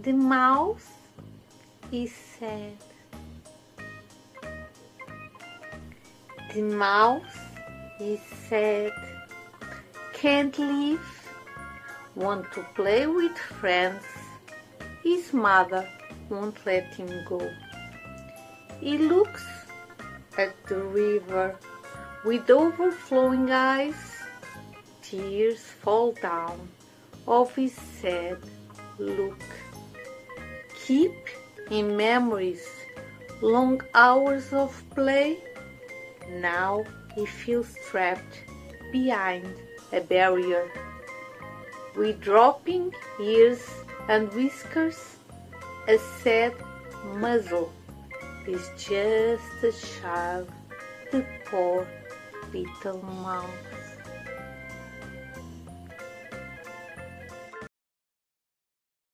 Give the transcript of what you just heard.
The mouse is sad. The mouse is sad. Can't leave. Want to play with friends. His mother won't let him go. He looks at the river with overflowing eyes. Tears fall down of his sad look. Keep in memories long hours of play. Now he feels trapped behind a barrier. With dropping ears and whiskers, a sad muzzle is just a child, the poor little mouth.